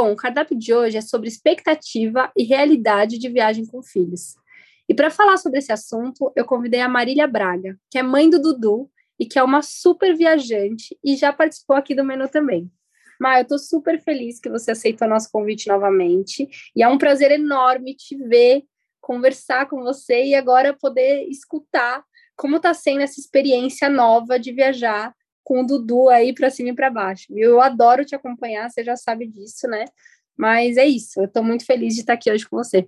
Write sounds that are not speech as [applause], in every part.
Bom, o cardápio de hoje é sobre expectativa e realidade de viagem com filhos. E para falar sobre esse assunto, eu convidei a Marília Braga, que é mãe do Dudu e que é uma super viajante e já participou aqui do menu também. Mar, eu estou super feliz que você aceitou nosso convite novamente e é um prazer enorme te ver, conversar com você e agora poder escutar como está sendo essa experiência nova de viajar com o Dudu aí para cima e para baixo. Eu adoro te acompanhar, você já sabe disso, né? Mas é isso, eu estou muito feliz de estar aqui hoje com você.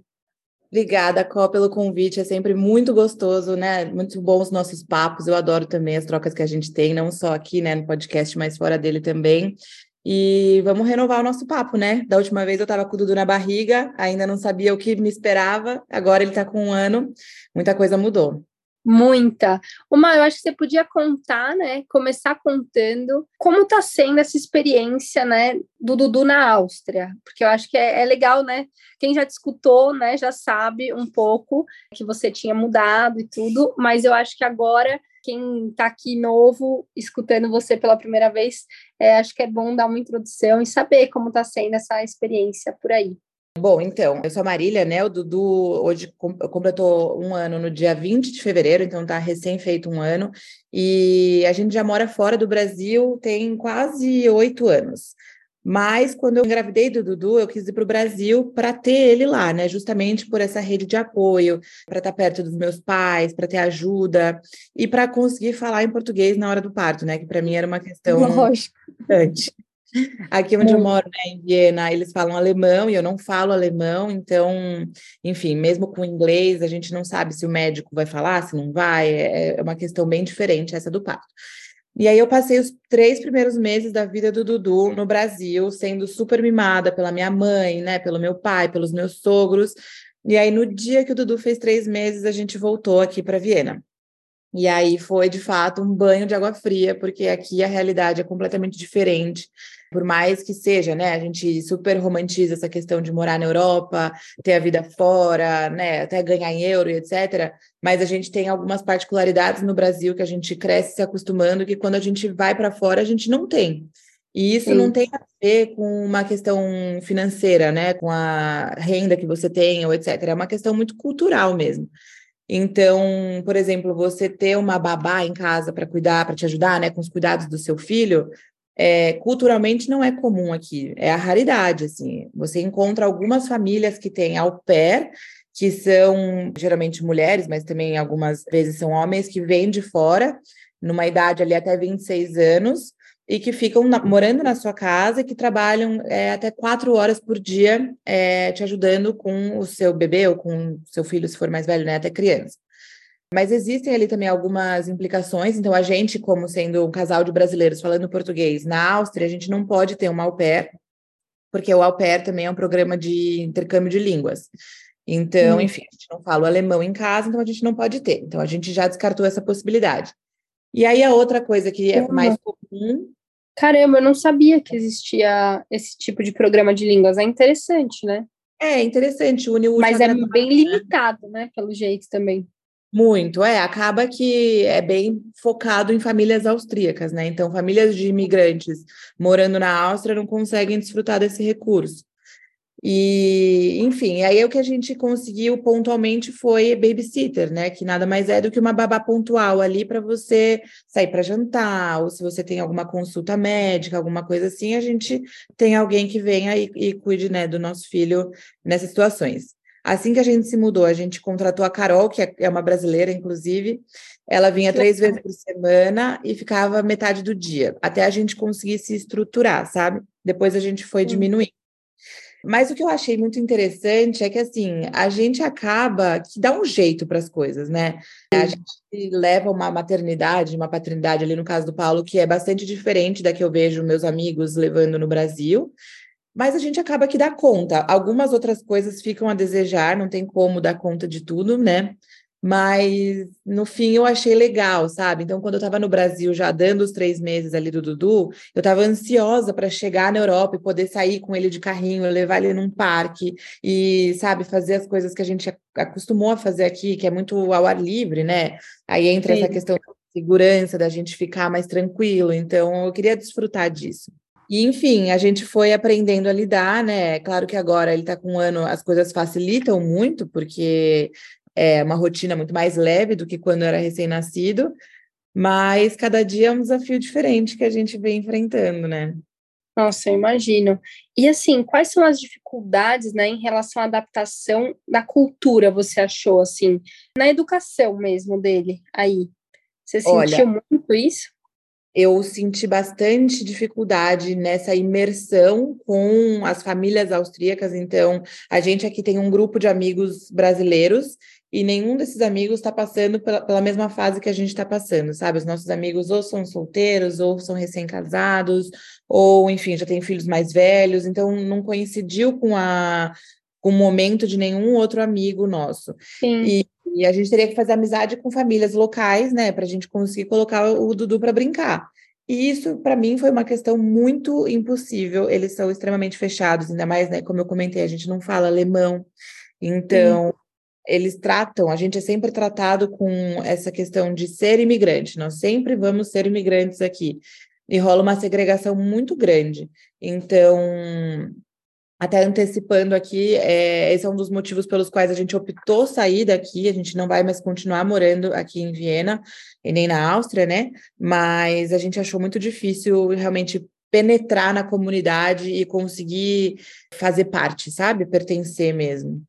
Obrigada, Có, pelo convite. É sempre muito gostoso, né? Muito bons os nossos papos. Eu adoro também as trocas que a gente tem, não só aqui, né, no podcast, mas fora dele também. E vamos renovar o nosso papo, né? Da última vez eu estava com o Dudu na barriga, ainda não sabia o que me esperava. Agora ele está com um ano, muita coisa mudou. Muita. Uma, eu acho que você podia contar, né? Começar contando como está sendo essa experiência, né, do Dudu na Áustria, porque eu acho que é, é, legal, né? Quem já discutou, né, já sabe um pouco que você tinha mudado e tudo, mas eu acho que agora quem está aqui novo, escutando você pela primeira vez, é, acho que é bom dar uma introdução e saber como está sendo essa experiência por aí. Bom, então, eu sou a Marília, né? O Dudu hoje completou um ano no dia 20 de fevereiro, então tá recém feito um ano. E a gente já mora fora do Brasil tem quase oito anos. Mas quando eu engravidei do Dudu, eu quis ir para o Brasil para ter ele lá, né? Justamente por essa rede de apoio, para estar tá perto dos meus pais, para ter ajuda e para conseguir falar em português na hora do parto, né? Que para mim era uma questão Lógico. importante. Aqui onde eu moro, né, em Viena, eles falam alemão e eu não falo alemão, então, enfim, mesmo com inglês, a gente não sabe se o médico vai falar, se não vai, é, é uma questão bem diferente essa do parto. E aí eu passei os três primeiros meses da vida do Dudu no Brasil, sendo super mimada pela minha mãe, né, pelo meu pai, pelos meus sogros. E aí no dia que o Dudu fez três meses, a gente voltou aqui para Viena. E aí foi de fato um banho de água fria, porque aqui a realidade é completamente diferente por mais que seja, né, a gente super romantiza essa questão de morar na Europa, ter a vida fora, né, até ganhar em euro e etc. Mas a gente tem algumas particularidades no Brasil que a gente cresce se acostumando que quando a gente vai para fora a gente não tem. E isso Sim. não tem a ver com uma questão financeira, né, com a renda que você tem ou etc. É uma questão muito cultural mesmo. Então, por exemplo, você ter uma babá em casa para cuidar, para te ajudar, né, com os cuidados do seu filho, é, culturalmente não é comum aqui, é a raridade, assim. Você encontra algumas famílias que têm au pair, que são geralmente mulheres, mas também algumas vezes são homens que vêm de fora, numa idade ali até 26 anos, e que ficam na, morando na sua casa e que trabalham é, até quatro horas por dia é, te ajudando com o seu bebê ou com o seu filho, se for mais velho, né, até criança. Mas existem ali também algumas implicações. Então, a gente, como sendo um casal de brasileiros falando português na Áustria, a gente não pode ter uma au pair, porque o au pair também é um programa de intercâmbio de línguas. Então, hum. enfim, a gente não fala o alemão em casa, então a gente não pode ter. Então, a gente já descartou essa possibilidade. E aí, a outra coisa que é mais comum. Caramba, eu não sabia que existia esse tipo de programa de línguas. É interessante, né? É interessante. Une o Mas é bem limitado, né? Pelo jeito também. Muito, é, acaba que é bem focado em famílias austríacas, né? Então, famílias de imigrantes morando na Áustria não conseguem desfrutar desse recurso. E, enfim, aí o que a gente conseguiu pontualmente foi babysitter, né? Que nada mais é do que uma babá pontual ali para você sair para jantar, ou se você tem alguma consulta médica, alguma coisa assim, a gente tem alguém que venha e, e cuide, né, do nosso filho nessas situações. Assim que a gente se mudou, a gente contratou a Carol, que é, é uma brasileira, inclusive. Ela vinha três vezes por semana e ficava metade do dia, até a gente conseguir se estruturar, sabe? Depois a gente foi diminuindo. Mas o que eu achei muito interessante é que, assim, a gente acaba que dá um jeito para as coisas, né? A gente leva uma maternidade, uma paternidade, ali no caso do Paulo, que é bastante diferente da que eu vejo meus amigos levando no Brasil. Mas a gente acaba que dá conta. Algumas outras coisas ficam a desejar, não tem como dar conta de tudo, né? Mas no fim eu achei legal, sabe? Então, quando eu estava no Brasil, já dando os três meses ali do Dudu, eu estava ansiosa para chegar na Europa e poder sair com ele de carrinho, levar ele num parque e, sabe, fazer as coisas que a gente acostumou a fazer aqui, que é muito ao ar livre, né? Aí entra Sim. essa questão da segurança, da gente ficar mais tranquilo. Então, eu queria desfrutar disso. E, enfim, a gente foi aprendendo a lidar, né? Claro que agora ele está com um ano, as coisas facilitam muito, porque é uma rotina muito mais leve do que quando era recém-nascido, mas cada dia é um desafio diferente que a gente vem enfrentando, né? Nossa, eu imagino. E assim, quais são as dificuldades, né, em relação à adaptação da cultura, você achou, assim, na educação mesmo dele aí? Você sentiu Olha, muito isso? Eu senti bastante dificuldade nessa imersão com as famílias austríacas. Então, a gente aqui tem um grupo de amigos brasileiros e nenhum desses amigos está passando pela, pela, mesma fase que a gente está passando, sabe? Os nossos amigos ou são solteiros, ou são recém-casados, ou, enfim, já têm filhos mais velhos, então não coincidiu com, a, com o momento de nenhum outro amigo nosso. Sim. E, e a gente teria que fazer amizade com famílias locais, né, para a gente conseguir colocar o Dudu para brincar. E isso, para mim, foi uma questão muito impossível. Eles são extremamente fechados, ainda mais, né? Como eu comentei, a gente não fala alemão. Então, eles tratam, a gente é sempre tratado com essa questão de ser imigrante, nós sempre vamos ser imigrantes aqui. E rola uma segregação muito grande. Então, até antecipando aqui, é, esse é um dos motivos pelos quais a gente optou sair daqui, a gente não vai mais continuar morando aqui em Viena e nem na Áustria, né? Mas a gente achou muito difícil realmente penetrar na comunidade e conseguir fazer parte, sabe? Pertencer mesmo.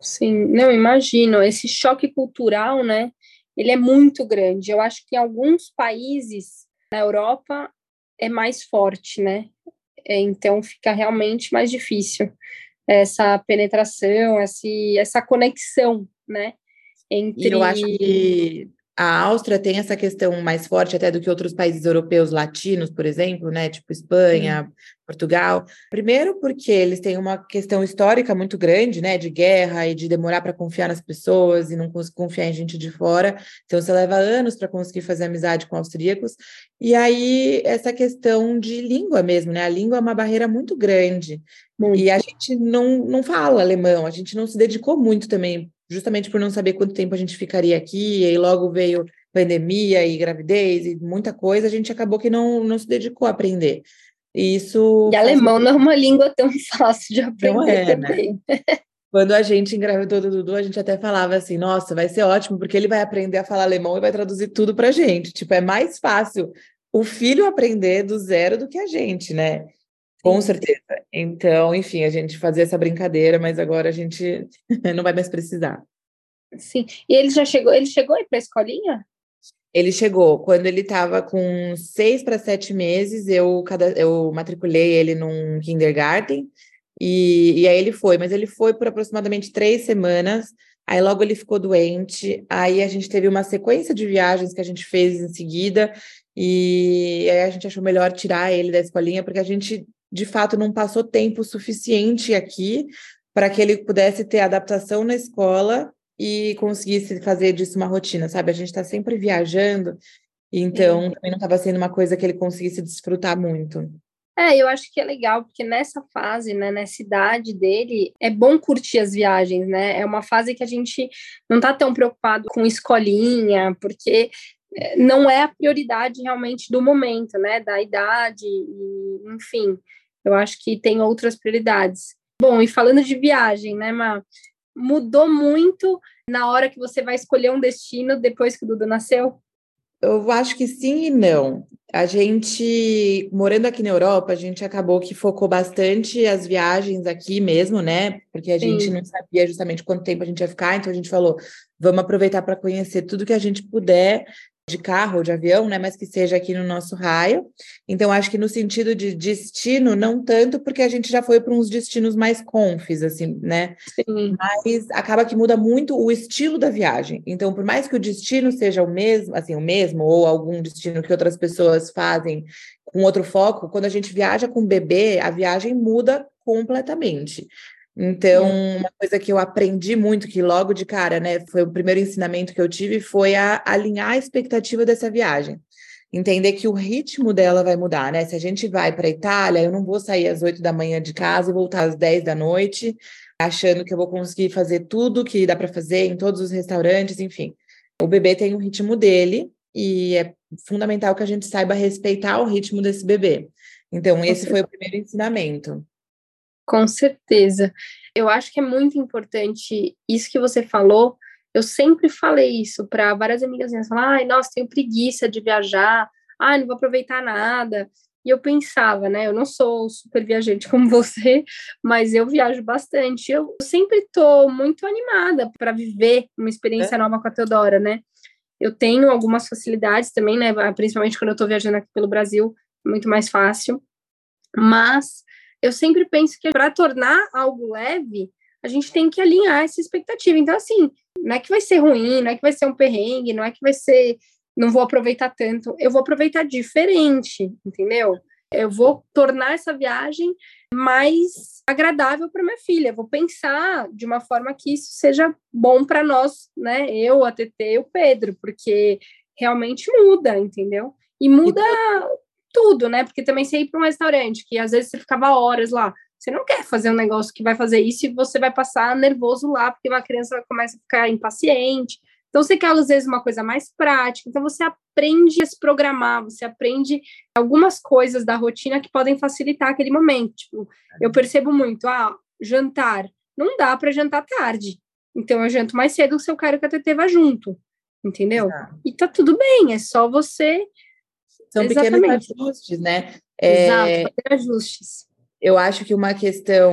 Sim, não imagino. Esse choque cultural, né? Ele é muito grande. Eu acho que em alguns países na Europa é mais forte, né? É, então fica realmente mais difícil essa penetração, esse, essa conexão, né? Entre... E eu acho que a Áustria tem essa questão mais forte até do que outros países europeus latinos, por exemplo, né? Tipo Espanha, Sim. Portugal. Primeiro, porque eles têm uma questão histórica muito grande, né? De guerra e de demorar para confiar nas pessoas e não confiar em gente de fora. Então, você leva anos para conseguir fazer amizade com austríacos. E aí, essa questão de língua mesmo, né? A língua é uma barreira muito grande. Muito. E a gente não, não fala alemão, a gente não se dedicou muito também justamente por não saber quanto tempo a gente ficaria aqui, e logo veio pandemia e gravidez e muita coisa, a gente acabou que não, não se dedicou a aprender. E isso. E alemão não é uma língua tão [laughs] fácil de aprender não é, né? também. Né? Quando a gente engravidou do Dudu, a gente até falava assim: nossa, vai ser ótimo, porque ele vai aprender a falar alemão e vai traduzir tudo para gente. Tipo, é mais fácil o filho aprender do zero do que a gente, né? Com certeza. Então, enfim, a gente fazia essa brincadeira, mas agora a gente [laughs] não vai mais precisar. Sim. E ele já chegou, ele chegou aí para a escolinha? Ele chegou quando ele estava com seis para sete meses. Eu, eu matriculei ele num kindergarten e, e aí ele foi, mas ele foi por aproximadamente três semanas. Aí logo ele ficou doente. Aí a gente teve uma sequência de viagens que a gente fez em seguida. E aí a gente achou melhor tirar ele da escolinha, porque a gente de fato não passou tempo suficiente aqui para que ele pudesse ter adaptação na escola e conseguisse fazer disso uma rotina, sabe? A gente está sempre viajando, então também não estava sendo uma coisa que ele conseguisse desfrutar muito. É, eu acho que é legal, porque nessa fase, né, nessa idade dele, é bom curtir as viagens, né? É uma fase que a gente não tá tão preocupado com escolinha, porque é, não é a prioridade realmente do momento, né? Da idade, e, enfim. Eu acho que tem outras prioridades. Bom, e falando de viagem, né, Ma? Mudou muito na hora que você vai escolher um destino depois que o Dudu nasceu? Eu acho que sim e não. A gente, morando aqui na Europa, a gente acabou que focou bastante as viagens aqui mesmo, né? Porque a sim. gente não sabia justamente quanto tempo a gente ia ficar, então a gente falou, vamos aproveitar para conhecer tudo que a gente puder de carro ou de avião, né, mas que seja aqui no nosso raio. Então, acho que no sentido de destino, não tanto, porque a gente já foi para uns destinos mais confis, assim, né? Sim. Mas acaba que muda muito o estilo da viagem. Então, por mais que o destino seja o mesmo, assim, o mesmo, ou algum destino que outras pessoas fazem com outro foco, quando a gente viaja com bebê, a viagem muda completamente. Então, uma coisa que eu aprendi muito, que logo de cara, né, foi o primeiro ensinamento que eu tive, foi a alinhar a expectativa dessa viagem. Entender que o ritmo dela vai mudar, né? Se a gente vai para a Itália, eu não vou sair às oito da manhã de casa e voltar às dez da noite, achando que eu vou conseguir fazer tudo que dá para fazer em todos os restaurantes, enfim. O bebê tem o ritmo dele e é fundamental que a gente saiba respeitar o ritmo desse bebê. Então, esse foi o primeiro ensinamento. Com certeza. Eu acho que é muito importante isso que você falou. Eu sempre falei isso para várias amigas minhas, ai, nossa, tenho preguiça de viajar, ai, não vou aproveitar nada. E eu pensava, né? Eu não sou super viajante como [laughs] você, mas eu viajo bastante. Eu sempre estou muito animada para viver uma experiência é. nova com a Teodora, né? Eu tenho algumas facilidades também, né? Principalmente quando eu estou viajando aqui pelo Brasil, é muito mais fácil. Mas eu sempre penso que para tornar algo leve, a gente tem que alinhar essa expectativa. Então, assim, não é que vai ser ruim, não é que vai ser um perrengue, não é que vai ser. Não vou aproveitar tanto, eu vou aproveitar diferente, entendeu? Eu vou tornar essa viagem mais agradável para minha filha. Vou pensar de uma forma que isso seja bom para nós, né? Eu, a TT e o Pedro, porque realmente muda, entendeu? E muda tudo, né? Porque também você ir para um restaurante, que às vezes você ficava horas lá, você não quer fazer um negócio que vai fazer isso e você vai passar nervoso lá, porque uma criança começa a ficar impaciente. Então, você quer, às vezes, uma coisa mais prática. Então, você aprende a se programar, você aprende algumas coisas da rotina que podem facilitar aquele momento. Tipo, eu percebo muito, ah, jantar. Não dá para jantar tarde. Então, eu janto mais cedo se eu quero que a TT vá junto. Entendeu? E tá tudo bem, é só você são Exatamente. pequenos ajustes, né? Exato, é, ajustes. Eu acho que uma questão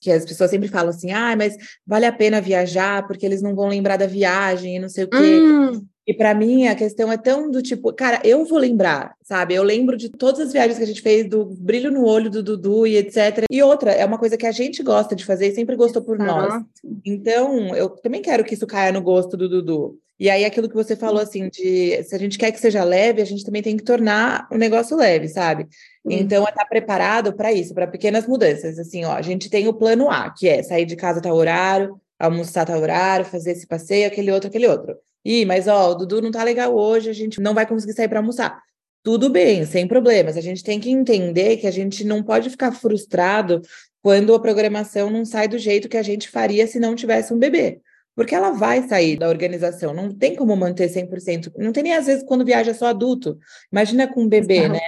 que as pessoas sempre falam assim, ah, mas vale a pena viajar porque eles não vão lembrar da viagem e não sei o quê. Hum. E para mim a questão é tão do tipo, cara, eu vou lembrar, sabe? Eu lembro de todas as viagens que a gente fez, do brilho no olho do Dudu e etc. E outra, é uma coisa que a gente gosta de fazer e sempre gostou por nós. Então, eu também quero que isso caia no gosto do Dudu. E aí, aquilo que você falou, assim, de se a gente quer que seja leve, a gente também tem que tornar o negócio leve, sabe? Então, é estar tá preparado para isso, para pequenas mudanças. Assim, ó, a gente tem o plano A, que é sair de casa tal horário, almoçar tal horário, fazer esse passeio, aquele outro, aquele outro. Ih, mas ó, o Dudu não tá legal hoje, a gente não vai conseguir sair para almoçar. Tudo bem, sem problemas. A gente tem que entender que a gente não pode ficar frustrado quando a programação não sai do jeito que a gente faria se não tivesse um bebê porque ela vai sair da organização, não tem como manter 100%, não tem nem às vezes quando viaja só adulto, imagina com um bebê, né?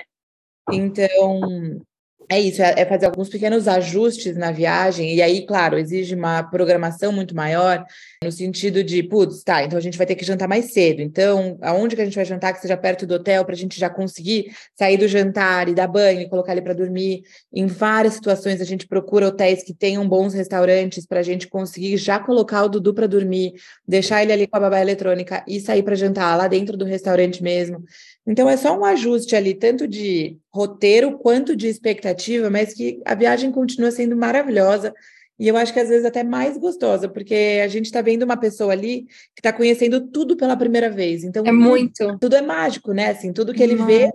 Então, é isso, é, é fazer alguns pequenos ajustes na viagem, e aí, claro, exige uma programação muito maior, no sentido de, putz, tá, então a gente vai ter que jantar mais cedo. Então, aonde que a gente vai jantar que seja perto do hotel, para a gente já conseguir sair do jantar e dar banho e colocar ele para dormir. Em várias situações, a gente procura hotéis que tenham bons restaurantes para a gente conseguir já colocar o Dudu para dormir, deixar ele ali com a babá eletrônica e sair para jantar lá dentro do restaurante mesmo. Então é só um ajuste ali, tanto de roteiro quanto de expectativa, mas que a viagem continua sendo maravilhosa. E eu acho que às vezes até mais gostosa, porque a gente está vendo uma pessoa ali que está conhecendo tudo pela primeira vez. Então, é muito. Tudo é mágico, né? Assim, tudo que ele vê,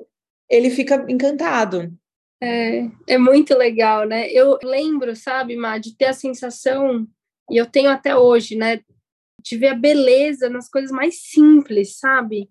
ele fica encantado. É, é muito legal, né? Eu lembro, sabe, Má, de ter a sensação, e eu tenho até hoje, né? De ver a beleza nas coisas mais simples, sabe?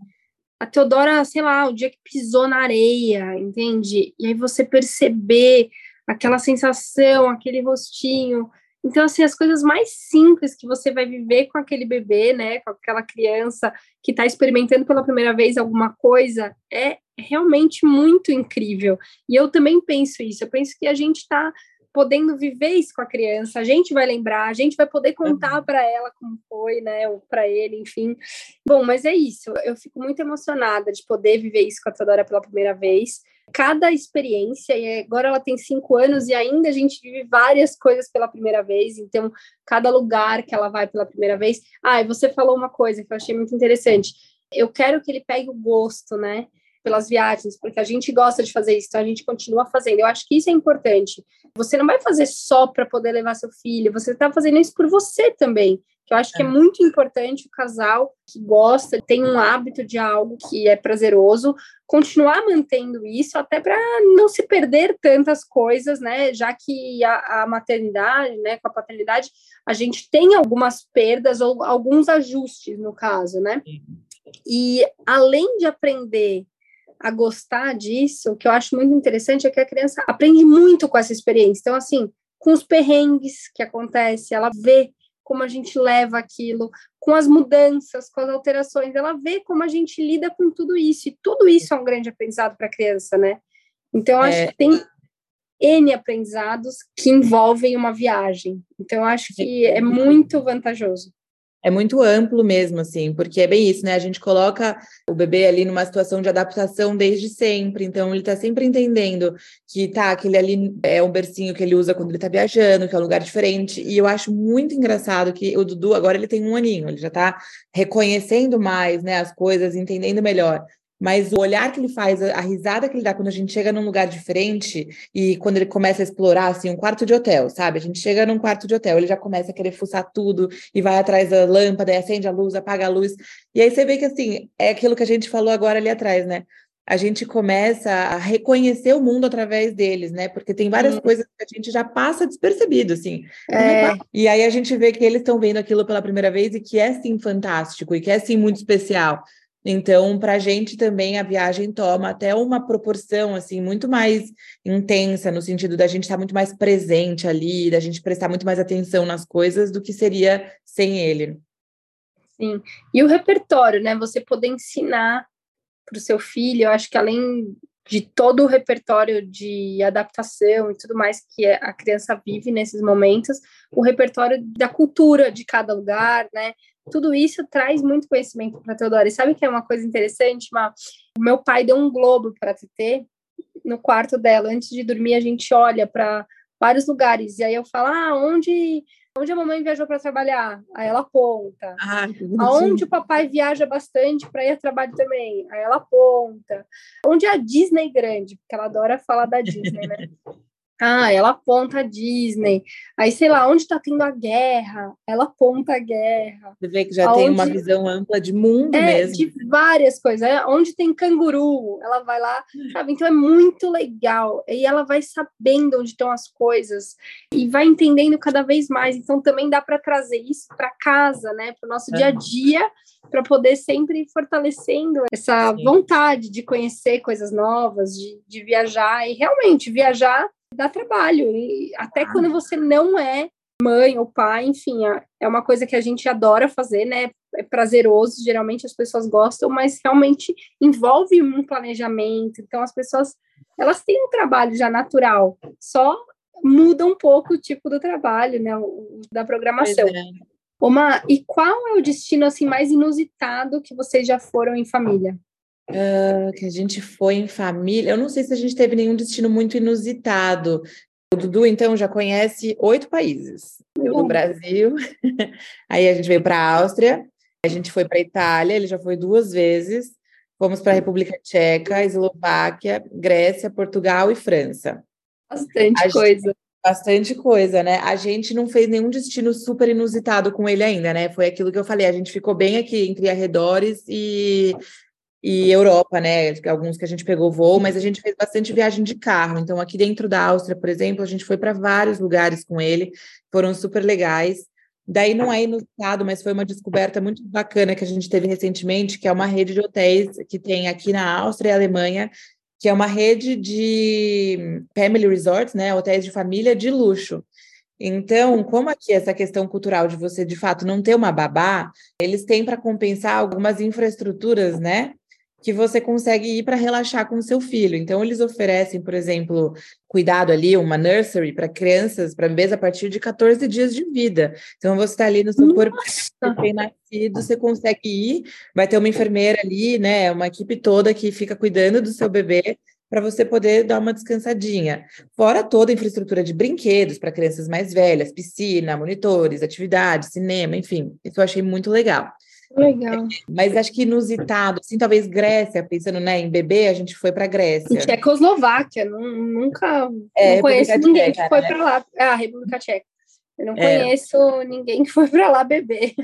A Teodora, sei lá, o dia que pisou na areia, entende? E aí você perceber aquela sensação, aquele rostinho. Então, assim, as coisas mais simples que você vai viver com aquele bebê, né, com aquela criança que está experimentando pela primeira vez alguma coisa, é realmente muito incrível. E eu também penso isso, eu penso que a gente está podendo viver isso com a criança, a gente vai lembrar, a gente vai poder contar uhum. para ela como foi, né, ou para ele, enfim. Bom, mas é isso, eu fico muito emocionada de poder viver isso com a Teodora pela primeira vez. Cada experiência, e agora ela tem cinco anos e ainda a gente vive várias coisas pela primeira vez, então cada lugar que ela vai pela primeira vez. Ah, e você falou uma coisa que eu achei muito interessante. Eu quero que ele pegue o gosto, né? Pelas viagens, porque a gente gosta de fazer isso, então a gente continua fazendo. Eu acho que isso é importante. Você não vai fazer só para poder levar seu filho, você está fazendo isso por você também que eu acho que é, é muito importante o casal que gosta, tem um hábito de algo que é prazeroso, continuar mantendo isso até para não se perder tantas coisas, né? Já que a, a, maternidade, né, com a paternidade, a gente tem algumas perdas ou alguns ajustes no caso, né? E além de aprender a gostar disso, o que eu acho muito interessante é que a criança aprende muito com essa experiência. Então, assim, com os perrengues que acontece, ela vê como a gente leva aquilo, com as mudanças, com as alterações, ela vê como a gente lida com tudo isso, e tudo isso é um grande aprendizado para a criança, né? Então, acho é... que tem N aprendizados que envolvem uma viagem. Então, acho que é muito vantajoso. É muito amplo mesmo, assim, porque é bem isso, né? A gente coloca o bebê ali numa situação de adaptação desde sempre, então ele tá sempre entendendo que tá, aquele ali é um bercinho que ele usa quando ele tá viajando, que é um lugar diferente. E eu acho muito engraçado que o Dudu agora ele tem um aninho, ele já tá reconhecendo mais, né, as coisas, entendendo melhor mas o olhar que ele faz, a risada que ele dá quando a gente chega num lugar diferente e quando ele começa a explorar assim um quarto de hotel, sabe? A gente chega num quarto de hotel, ele já começa a querer fuçar tudo e vai atrás da lâmpada, e acende a luz, apaga a luz. E aí você vê que assim, é aquilo que a gente falou agora ali atrás, né? A gente começa a reconhecer o mundo através deles, né? Porque tem várias hum. coisas que a gente já passa despercebido, assim. É. E aí a gente vê que eles estão vendo aquilo pela primeira vez e que é sim fantástico e que é sim muito especial. Então, para a gente também a viagem toma até uma proporção assim muito mais intensa no sentido da gente estar tá muito mais presente ali, da gente prestar muito mais atenção nas coisas do que seria sem ele. Sim. E o repertório, né? Você poder ensinar para o seu filho, eu acho que além de todo o repertório de adaptação e tudo mais que a criança vive nesses momentos, o repertório da cultura de cada lugar, né? Tudo isso traz muito conhecimento para a Teodora. E sabe que é uma coisa interessante? O meu pai deu um globo para a TT no quarto dela. Antes de dormir, a gente olha para vários lugares. E aí eu falo, ah, onde, onde a mamãe viajou para trabalhar? Aí ela aponta. Ah, Aonde o papai viaja bastante para ir a trabalho também? Aí ela aponta. Onde a Disney grande? Porque ela adora falar da Disney, né? [laughs] Ah, ela aponta a Disney. Aí, sei lá, onde está tendo a guerra, ela aponta a guerra. Você vê que já Aonde... tem uma visão ampla de mundo é, mesmo. De várias coisas. É, onde tem canguru, ela vai lá, sabe? Então é muito legal. E ela vai sabendo onde estão as coisas e vai entendendo cada vez mais. Então também dá para trazer isso para casa, né? Para o nosso dia a dia, para poder sempre ir fortalecendo essa Sim. vontade de conhecer coisas novas, de, de viajar. E realmente, viajar dá trabalho. E até ah. quando você não é mãe ou pai, enfim, é uma coisa que a gente adora fazer, né? É prazeroso, geralmente as pessoas gostam, mas realmente envolve um planejamento. Então as pessoas elas têm um trabalho já natural, só muda um pouco o tipo do trabalho, né? O, da programação. É. Uma, e qual é o destino assim mais inusitado que vocês já foram em família? Uh, que a gente foi em família. Eu não sei se a gente teve nenhum destino muito inusitado. O Dudu, então, já conhece oito países. no Brasil, [laughs] aí a gente veio para a Áustria, a gente foi para a Itália, ele já foi duas vezes. Fomos para a República Tcheca, Eslováquia, Grécia, Portugal e França. Bastante a coisa. Gente, bastante coisa, né? A gente não fez nenhum destino super inusitado com ele ainda, né? Foi aquilo que eu falei, a gente ficou bem aqui entre arredores e e Europa, né? Alguns que a gente pegou voo, mas a gente fez bastante viagem de carro. Então, aqui dentro da Áustria, por exemplo, a gente foi para vários lugares com ele, foram super legais. Daí não é inusitado, mas foi uma descoberta muito bacana que a gente teve recentemente, que é uma rede de hotéis que tem aqui na Áustria e Alemanha, que é uma rede de family resorts, né? Hotéis de família de luxo. Então, como aqui essa questão cultural de você de fato não ter uma babá, eles têm para compensar algumas infraestruturas, né? Que você consegue ir para relaxar com o seu filho. Então, eles oferecem, por exemplo, cuidado ali, uma nursery para crianças, para bebês a partir de 14 dias de vida. Então, você está ali no seu corpo recém-nascido, você consegue ir, vai ter uma enfermeira ali, né, uma equipe toda que fica cuidando do seu bebê para você poder dar uma descansadinha. Fora toda a infraestrutura de brinquedos para crianças mais velhas, piscina, monitores, atividades, cinema, enfim. Isso eu achei muito legal. Legal. Mas acho que inusitado, assim, talvez Grécia, pensando né, em bebê, a gente foi para Grécia. E Tchecoslováquia, nunca é, não conheço República ninguém Tcheca, que foi né? para lá. Ah, República Tcheca. Eu não é. conheço ninguém que foi para lá beber.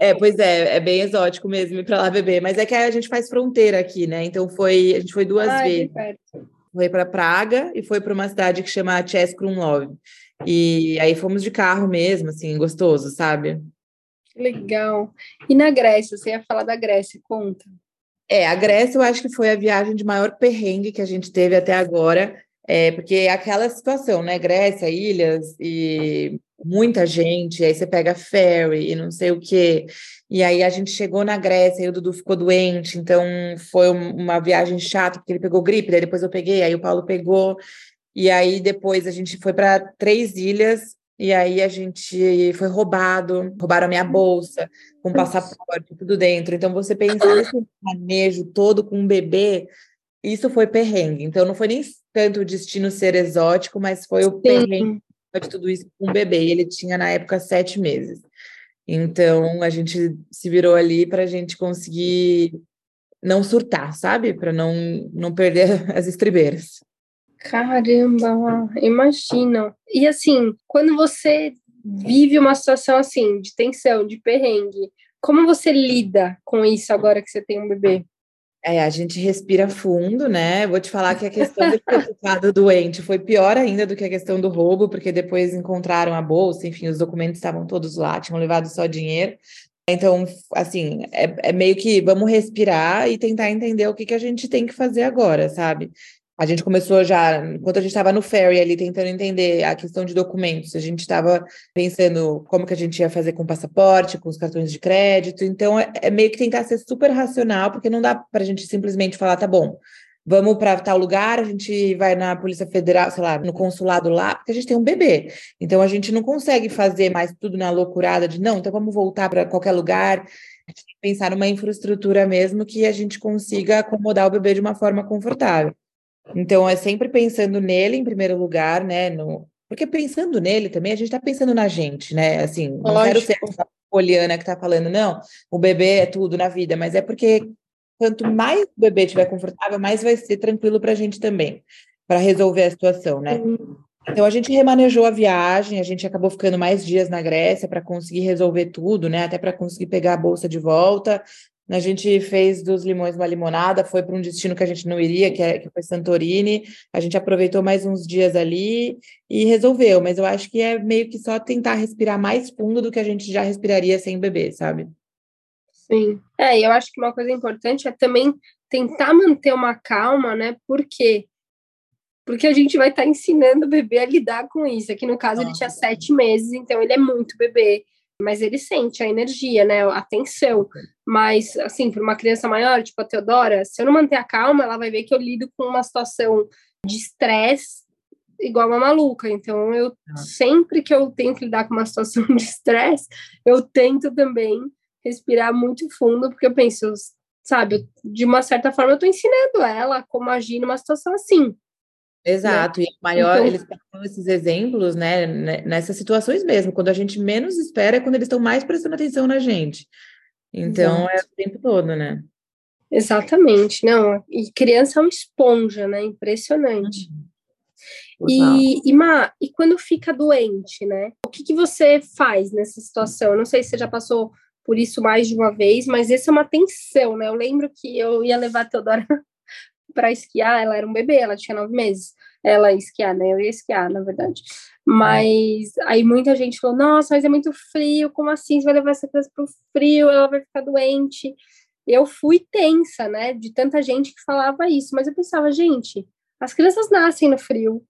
É, pois é, é bem exótico mesmo ir para lá beber. Mas é que a gente faz fronteira aqui, né? Então foi, a gente foi duas ah, vezes. Foi para Praga e foi para uma cidade que chama Krumlov. E aí fomos de carro mesmo, assim, gostoso, sabe? Legal. E na Grécia, você ia falar da Grécia, conta. É, a Grécia eu acho que foi a viagem de maior perrengue que a gente teve até agora, é, porque é aquela situação, né? Grécia, ilhas e muita gente, aí você pega ferry e não sei o quê. E aí a gente chegou na Grécia e o Dudu ficou doente, então foi uma viagem chata, porque ele pegou gripe, daí depois eu peguei, aí o Paulo pegou. E aí depois a gente foi para três ilhas e aí a gente foi roubado, roubaram a minha bolsa, com passaporte, tudo dentro. Então você pensar nesse manejo todo com um bebê, isso foi perrengue. Então não foi nem tanto o destino ser exótico, mas foi o Sim. perrengue de tudo isso com um bebê. Ele tinha na época sete meses. Então a gente se virou ali para a gente conseguir não surtar, sabe? Para não, não perder [laughs] as estribeiras. Caramba, imagina. E assim, quando você vive uma situação assim, de tensão, de perrengue, como você lida com isso agora que você tem um bebê? É, a gente respira fundo, né? Vou te falar que a questão do certificado doente foi pior ainda do que a questão do roubo, porque depois encontraram a bolsa, enfim, os documentos estavam todos lá, tinham levado só dinheiro. Então, assim, é, é meio que vamos respirar e tentar entender o que, que a gente tem que fazer agora, sabe? A gente começou já, enquanto a gente estava no ferry ali, tentando entender a questão de documentos, a gente estava pensando como que a gente ia fazer com o passaporte, com os cartões de crédito. Então, é, é meio que tentar ser super racional, porque não dá para a gente simplesmente falar, tá bom, vamos para tal lugar, a gente vai na Polícia Federal, sei lá, no consulado lá, porque a gente tem um bebê. Então, a gente não consegue fazer mais tudo na loucurada de, não, então vamos voltar para qualquer lugar. A gente tem que pensar numa infraestrutura mesmo que a gente consiga acomodar o bebê de uma forma confortável. Então, é sempre pensando nele em primeiro lugar, né? No... Porque pensando nele também, a gente está pensando na gente, né? Assim, não Lógico. quero ser a poliana que está falando, não, o bebê é tudo na vida, mas é porque quanto mais o bebê estiver confortável, mais vai ser tranquilo para a gente também, para resolver a situação, né? Então a gente remanejou a viagem, a gente acabou ficando mais dias na Grécia para conseguir resolver tudo, né? Até para conseguir pegar a bolsa de volta. A gente fez dos limões uma limonada, foi para um destino que a gente não iria, que, é, que foi Santorini. A gente aproveitou mais uns dias ali e resolveu. Mas eu acho que é meio que só tentar respirar mais fundo do que a gente já respiraria sem beber, sabe? Sim. É, eu acho que uma coisa importante é também tentar manter uma calma, né? Por quê? Porque a gente vai estar tá ensinando o bebê a lidar com isso. Aqui no caso, ele tinha sete meses, então ele é muito bebê mas ele sente a energia, né, a tensão. Mas, assim, para uma criança maior, tipo a Teodora, se eu não manter a calma, ela vai ver que eu lido com uma situação de estresse igual uma maluca. Então, eu ah. sempre que eu tenho que lidar com uma situação de estresse, eu tento também respirar muito fundo, porque eu penso, sabe, de uma certa forma eu estou ensinando ela como agir numa situação assim. Exato, né? e maior, então, eles pegam esses exemplos, né, nessas situações mesmo, quando a gente menos espera é quando eles estão mais prestando atenção na gente. Então, exato. é o tempo todo, né? Exatamente, não, e criança é uma esponja, né, impressionante. Uhum. E, e, Ma, e quando fica doente, né, o que, que você faz nessa situação? Eu não sei se você já passou por isso mais de uma vez, mas essa é uma tensão, né, eu lembro que eu ia levar a Teodora para esquiar, ela era um bebê, ela tinha nove meses. Ela ia esquiar, né? Eu ia esquiar, na verdade. Mas aí muita gente falou: nossa, mas é muito frio, como assim? Você vai levar essa criança pro frio, ela vai ficar doente. Eu fui tensa, né? De tanta gente que falava isso, mas eu pensava, gente, as crianças nascem no frio.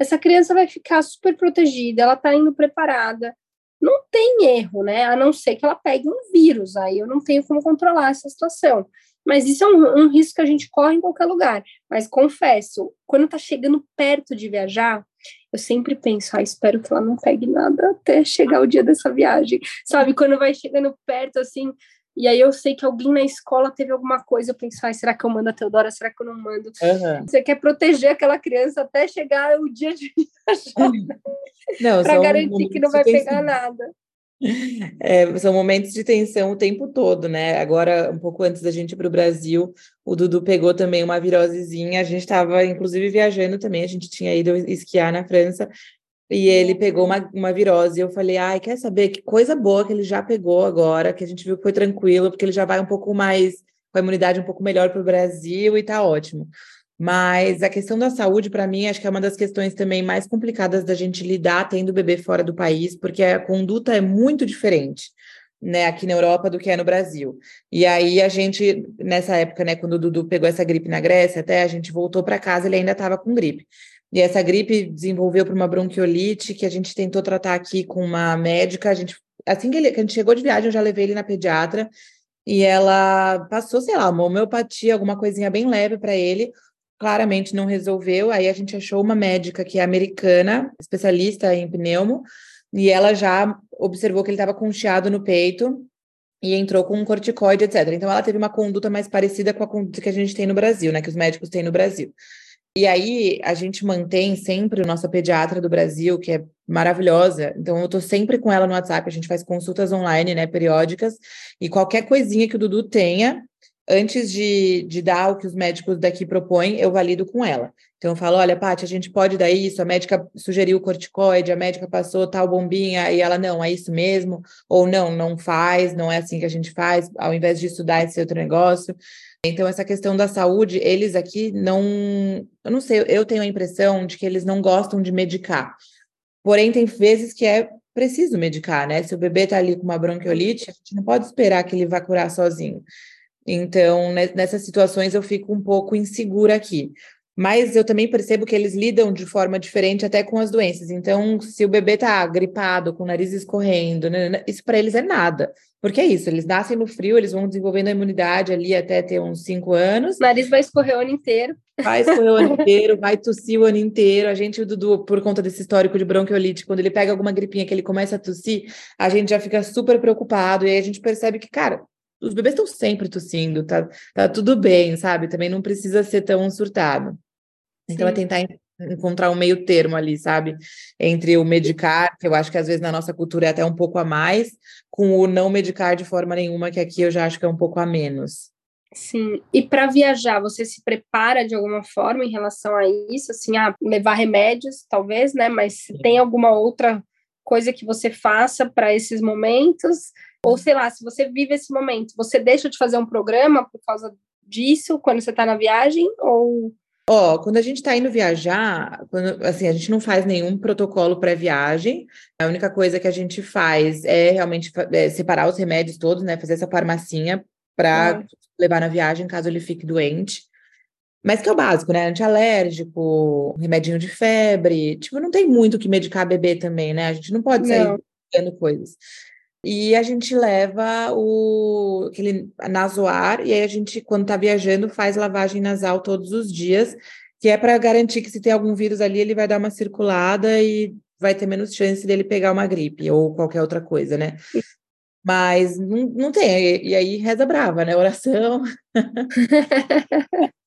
Essa criança vai ficar super protegida, ela tá indo preparada. Não tem erro, né? A não ser que ela pegue um vírus, aí eu não tenho como controlar essa situação. Mas isso é um, um, risco que a gente corre em qualquer lugar. Mas confesso, quando tá chegando perto de viajar, eu sempre penso, ah, espero que ela não pegue nada até chegar o dia dessa viagem. Sabe, quando vai chegando perto, assim, e aí eu sei que alguém na escola teve alguma coisa, eu penso, ah, será que eu mando a Teodora? Será que eu não mando? Uhum. Você quer proteger aquela criança até chegar o dia de [laughs] viajar, para garantir que não vai pegar nada. [laughs] É, são momentos de tensão o tempo todo, né? Agora, um pouco antes da gente ir para o Brasil, o Dudu pegou também uma virosezinha. A gente estava, inclusive, viajando também. A gente tinha ido esquiar na França e ele pegou uma, uma virose. Eu falei, ai, quer saber que coisa boa que ele já pegou agora, que a gente viu que foi tranquilo, porque ele já vai um pouco mais, com a imunidade um pouco melhor para o Brasil e tá ótimo. Mas a questão da saúde, para mim, acho que é uma das questões também mais complicadas da gente lidar tendo bebê fora do país, porque a conduta é muito diferente. Né, aqui na Europa do que é no Brasil. E aí a gente, nessa época, né, quando o Dudu pegou essa gripe na Grécia, até a gente voltou para casa, ele ainda estava com gripe. E essa gripe desenvolveu para uma bronquiolite que a gente tentou tratar aqui com uma médica. A gente, assim que, ele, que a gente chegou de viagem, eu já levei ele na pediatra e ela passou, sei lá, uma homeopatia, alguma coisinha bem leve para ele. Claramente não resolveu. Aí a gente achou uma médica que é americana, especialista em pneumo, e ela já observou que ele estava com um chiado no peito e entrou com um corticoide, etc. Então ela teve uma conduta mais parecida com a conduta que a gente tem no Brasil, né? Que os médicos têm no Brasil. E aí a gente mantém sempre a nossa pediatra do Brasil, que é maravilhosa. Então eu estou sempre com ela no WhatsApp, a gente faz consultas online, né, periódicas, e qualquer coisinha que o Dudu tenha, antes de, de dar o que os médicos daqui propõem, eu valido com ela. Então eu falo, olha, Paty, a gente pode dar isso, a médica sugeriu corticoide, a médica passou tal bombinha, e ela, não, é isso mesmo, ou não, não faz, não é assim que a gente faz, ao invés de estudar esse outro negócio. Então, essa questão da saúde, eles aqui não. Eu não sei, eu tenho a impressão de que eles não gostam de medicar. Porém, tem vezes que é preciso medicar, né? Se o bebê está ali com uma bronquiolite, a gente não pode esperar que ele vá curar sozinho. Então, nessas situações, eu fico um pouco insegura aqui. Mas eu também percebo que eles lidam de forma diferente até com as doenças. Então, se o bebê está gripado, com o nariz escorrendo, né, né, isso para eles é nada. Porque é isso, eles nascem no frio, eles vão desenvolvendo a imunidade ali até ter uns cinco anos. O nariz vai escorrer o ano inteiro. Vai escorrer o ano inteiro, vai tossir o ano inteiro. A gente, o Dudu, por conta desse histórico de bronquiolite, quando ele pega alguma gripinha que ele começa a tossir, a gente já fica super preocupado. E aí a gente percebe que, cara, os bebês estão sempre tossindo, tá, tá tudo bem, sabe? Também não precisa ser tão surtado. Então, é tentar encontrar um meio termo ali, sabe? Entre o medicar, que eu acho que às vezes na nossa cultura é até um pouco a mais, com o não medicar de forma nenhuma, que aqui eu já acho que é um pouco a menos. Sim, e para viajar, você se prepara de alguma forma em relação a isso? Assim, a levar remédios, talvez, né? Mas se tem alguma outra coisa que você faça para esses momentos? Ou sei lá, se você vive esse momento, você deixa de fazer um programa por causa disso quando você está na viagem? Ou Ó, quando a gente está indo viajar, quando, assim, a gente não faz nenhum protocolo pré-viagem. A única coisa que a gente faz é realmente é, separar os remédios todos, né? Fazer essa farmacinha para uhum. levar na viagem caso ele fique doente. Mas que é o básico, né? Antialérgico, remedinho de febre. Tipo, não tem muito que medicar bebê também, né? A gente não pode sair dando coisas. E a gente leva o aquele nasoar, e aí a gente, quando está viajando, faz lavagem nasal todos os dias, que é para garantir que se tem algum vírus ali, ele vai dar uma circulada e vai ter menos chance dele pegar uma gripe ou qualquer outra coisa, né? Mas não, não tem, e aí reza brava, né? Oração. [laughs]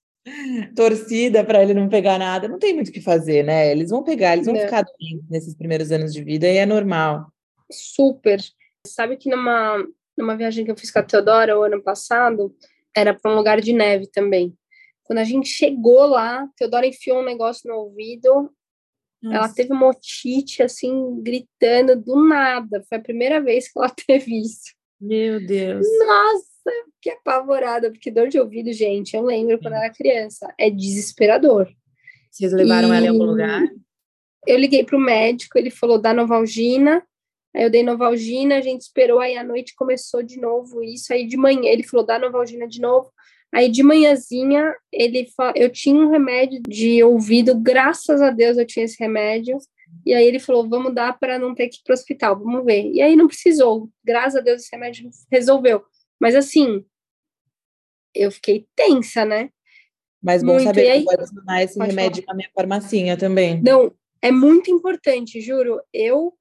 Torcida para ele não pegar nada, não tem muito o que fazer, né? Eles vão pegar, eles vão não. ficar doentes nesses primeiros anos de vida e é normal. Super. Sabe que numa, numa viagem que eu fiz com a Teodora o ano passado, era para um lugar de neve também. Quando a gente chegou lá, Teodora enfiou um negócio no ouvido, Nossa. ela teve uma otite, assim, gritando do nada. Foi a primeira vez que ela [laughs] teve isso. Meu Deus. Nossa, que apavorada, porque dor de ouvido, gente, eu lembro quando era criança, é desesperador. Vocês levaram e... ela em algum lugar? Eu liguei para o médico, ele falou da Novalgina, Aí eu dei Novalgina, a gente esperou, aí à noite começou de novo isso, aí de manhã ele falou, dá Novalgina de novo. Aí de manhãzinha, ele eu tinha um remédio de ouvido, graças a Deus eu tinha esse remédio. E aí ele falou, vamos dar para não ter que ir para o hospital, vamos ver. E aí não precisou, graças a Deus esse remédio resolveu. Mas assim, eu fiquei tensa, né? Mas bom muito. saber aí, que pode tomar esse remédio falar. na minha farmacinha também. Não, é muito importante, juro. Eu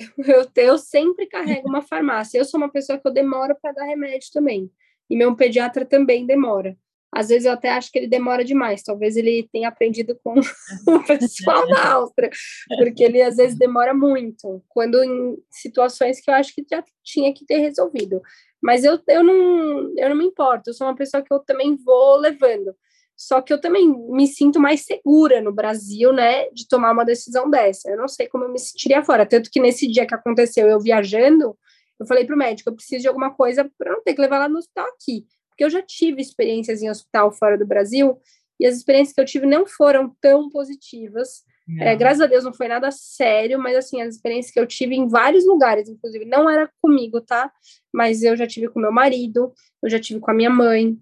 [laughs] eu, eu sempre carrego uma farmácia. Eu sou uma pessoa que eu demoro para dar remédio também. E meu pediatra também demora. Às vezes eu até acho que ele demora demais. Talvez ele tenha aprendido com [laughs] o pessoal da Áustria, porque ele às vezes demora muito, quando em situações que eu acho que já tinha que ter resolvido. Mas eu, eu, não, eu não me importo, eu sou uma pessoa que eu também vou levando. Só que eu também me sinto mais segura no Brasil, né, de tomar uma decisão dessa. Eu não sei como eu me sentiria fora. Tanto que nesse dia que aconteceu, eu viajando, eu falei para o médico: eu preciso de alguma coisa para não ter que levar lá no hospital aqui. Porque eu já tive experiências em hospital fora do Brasil e as experiências que eu tive não foram tão positivas. É, graças a Deus não foi nada sério, mas assim, as experiências que eu tive em vários lugares, inclusive, não era comigo, tá? Mas eu já tive com meu marido, eu já tive com a minha mãe,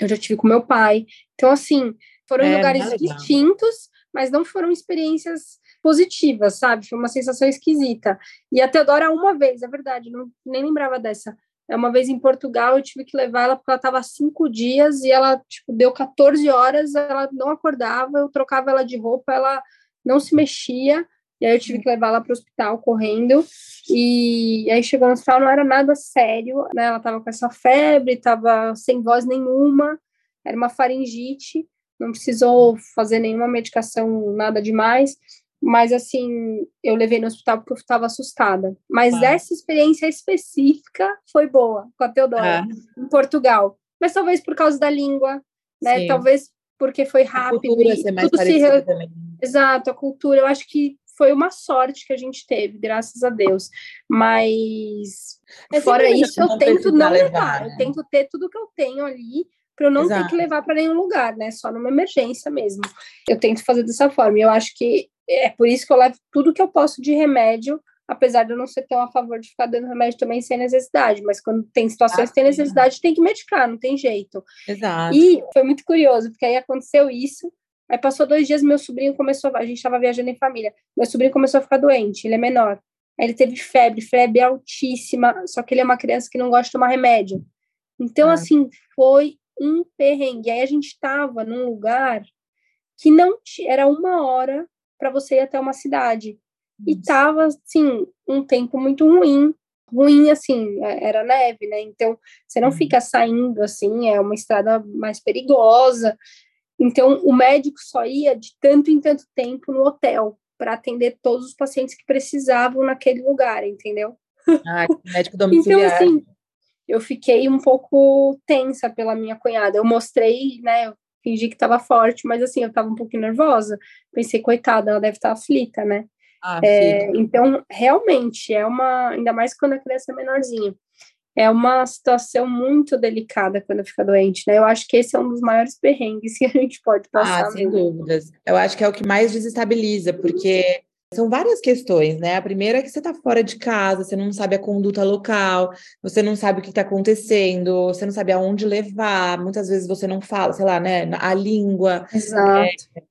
eu já tive com meu pai. Então, assim, foram é, lugares distintos, mas não foram experiências positivas, sabe? Foi uma sensação esquisita. E a Teodora, uma vez, é verdade, não, nem lembrava dessa. É uma vez em Portugal, eu tive que levar ela porque ela estava cinco dias e ela, tipo, deu 14 horas, ela não acordava, eu trocava ela de roupa, ela não se mexia, e aí eu tive que levar ela para o hospital correndo. E aí chegou no hospital, não era nada sério, né? Ela estava com essa febre, estava sem voz nenhuma, era uma faringite, não precisou fazer nenhuma medicação, nada demais. Mas assim, eu levei no hospital porque eu estava assustada. Mas ah. essa experiência específica foi boa com a Teodora, ah. em Portugal. Mas talvez por causa da língua, né? Sim. Talvez porque foi rápido. A cultura ser mais tudo se... também. Exato, a cultura. Eu acho que foi uma sorte que a gente teve, graças a Deus. Mas, fora isso, eu tento não levar, levar. Né? eu tento ter tudo que eu tenho ali para eu não Exato. ter que levar para nenhum lugar, né? Só numa emergência mesmo. Eu tento fazer dessa forma. E eu acho que é por isso que eu levo tudo que eu posso de remédio, apesar de eu não ser tão a favor de ficar dando remédio também sem necessidade. Mas quando tem situações ah, que tem necessidade, tem que medicar, não tem jeito. Exato. E foi muito curioso, porque aí aconteceu isso. Aí passou dois dias, meu sobrinho começou, a gente estava viajando em família, meu sobrinho começou a ficar doente, ele é menor. Aí ele teve febre, febre altíssima, só que ele é uma criança que não gosta de tomar remédio. Então, ah. assim, foi um perrengue. Aí a gente estava num lugar que não era uma hora para você ir até uma cidade. Isso. E tava, assim, um tempo muito ruim. Ruim, assim, é, era neve, né? Então, você não uhum. fica saindo, assim, é uma estrada mais perigosa. Então, o médico só ia de tanto em tanto tempo no hotel para atender todos os pacientes que precisavam naquele lugar, entendeu? Ah, [laughs] médico domiciliar. então, assim, eu fiquei um pouco tensa pela minha cunhada. Eu mostrei, né, eu fingi que estava forte, mas assim, eu estava um pouquinho nervosa. Pensei, coitada, ela deve estar tá aflita, né? Ah, é, então, realmente, é uma. Ainda mais quando a criança é menorzinha é uma situação muito delicada quando fica doente, né? Eu acho que esse é um dos maiores perrengues [laughs] que a gente pode passar. Ah, sem dúvidas. Eu acho que é o que mais desestabiliza, porque são várias questões, né? A primeira é que você está fora de casa, você não sabe a conduta local, você não sabe o que está acontecendo, você não sabe aonde levar, muitas vezes você não fala, sei lá, né? A língua. Exato. É,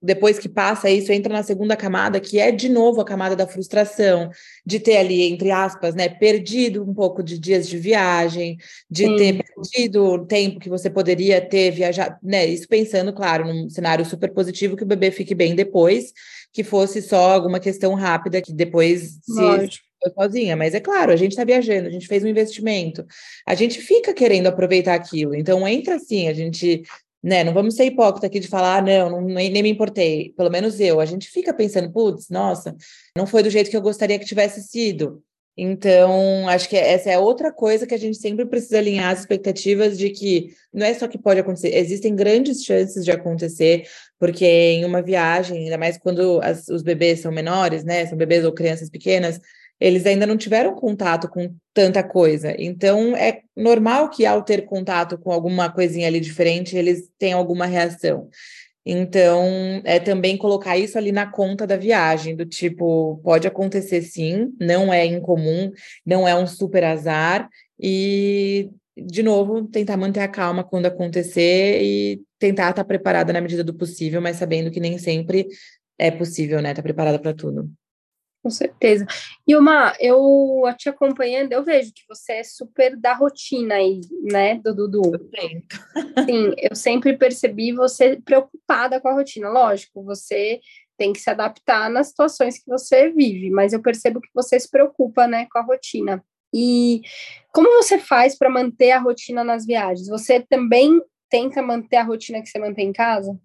depois que passa isso, entra na segunda camada, que é de novo a camada da frustração, de ter ali, entre aspas, né, perdido um pouco de dias de viagem, de Sim. ter perdido o tempo que você poderia ter viajado, né? Isso pensando, claro, num cenário super positivo que o bebê fique bem depois, que fosse só alguma questão rápida que depois se sozinha, mas é claro, a gente está viajando, a gente fez um investimento, a gente fica querendo aproveitar aquilo, então entra assim, a gente né? Não vamos ser hipócrita aqui de falar, ah, não, não, nem, nem me importei. Pelo menos eu. A gente fica pensando, putz, nossa, não foi do jeito que eu gostaria que tivesse sido. Então, acho que essa é outra coisa que a gente sempre precisa alinhar as expectativas de que não é só que pode acontecer, existem grandes chances de acontecer, porque em uma viagem, ainda mais quando as, os bebês são menores, né? São bebês ou crianças pequenas, eles ainda não tiveram contato com tanta coisa. Então, é normal que ao ter contato com alguma coisinha ali diferente, eles tenham alguma reação. Então, é também colocar isso ali na conta da viagem, do tipo, pode acontecer sim, não é incomum, não é um super azar, e, de novo, tentar manter a calma quando acontecer e tentar estar preparada na medida do possível, mas sabendo que nem sempre é possível, né? Estar preparada para tudo. Com certeza. E uma, eu te acompanhando, eu vejo que você é super da rotina aí, né, do Dudu. Sim, eu sempre percebi você preocupada com a rotina. Lógico, você tem que se adaptar nas situações que você vive, mas eu percebo que você se preocupa, né, com a rotina. E como você faz para manter a rotina nas viagens? Você também tenta manter a rotina que você mantém em casa?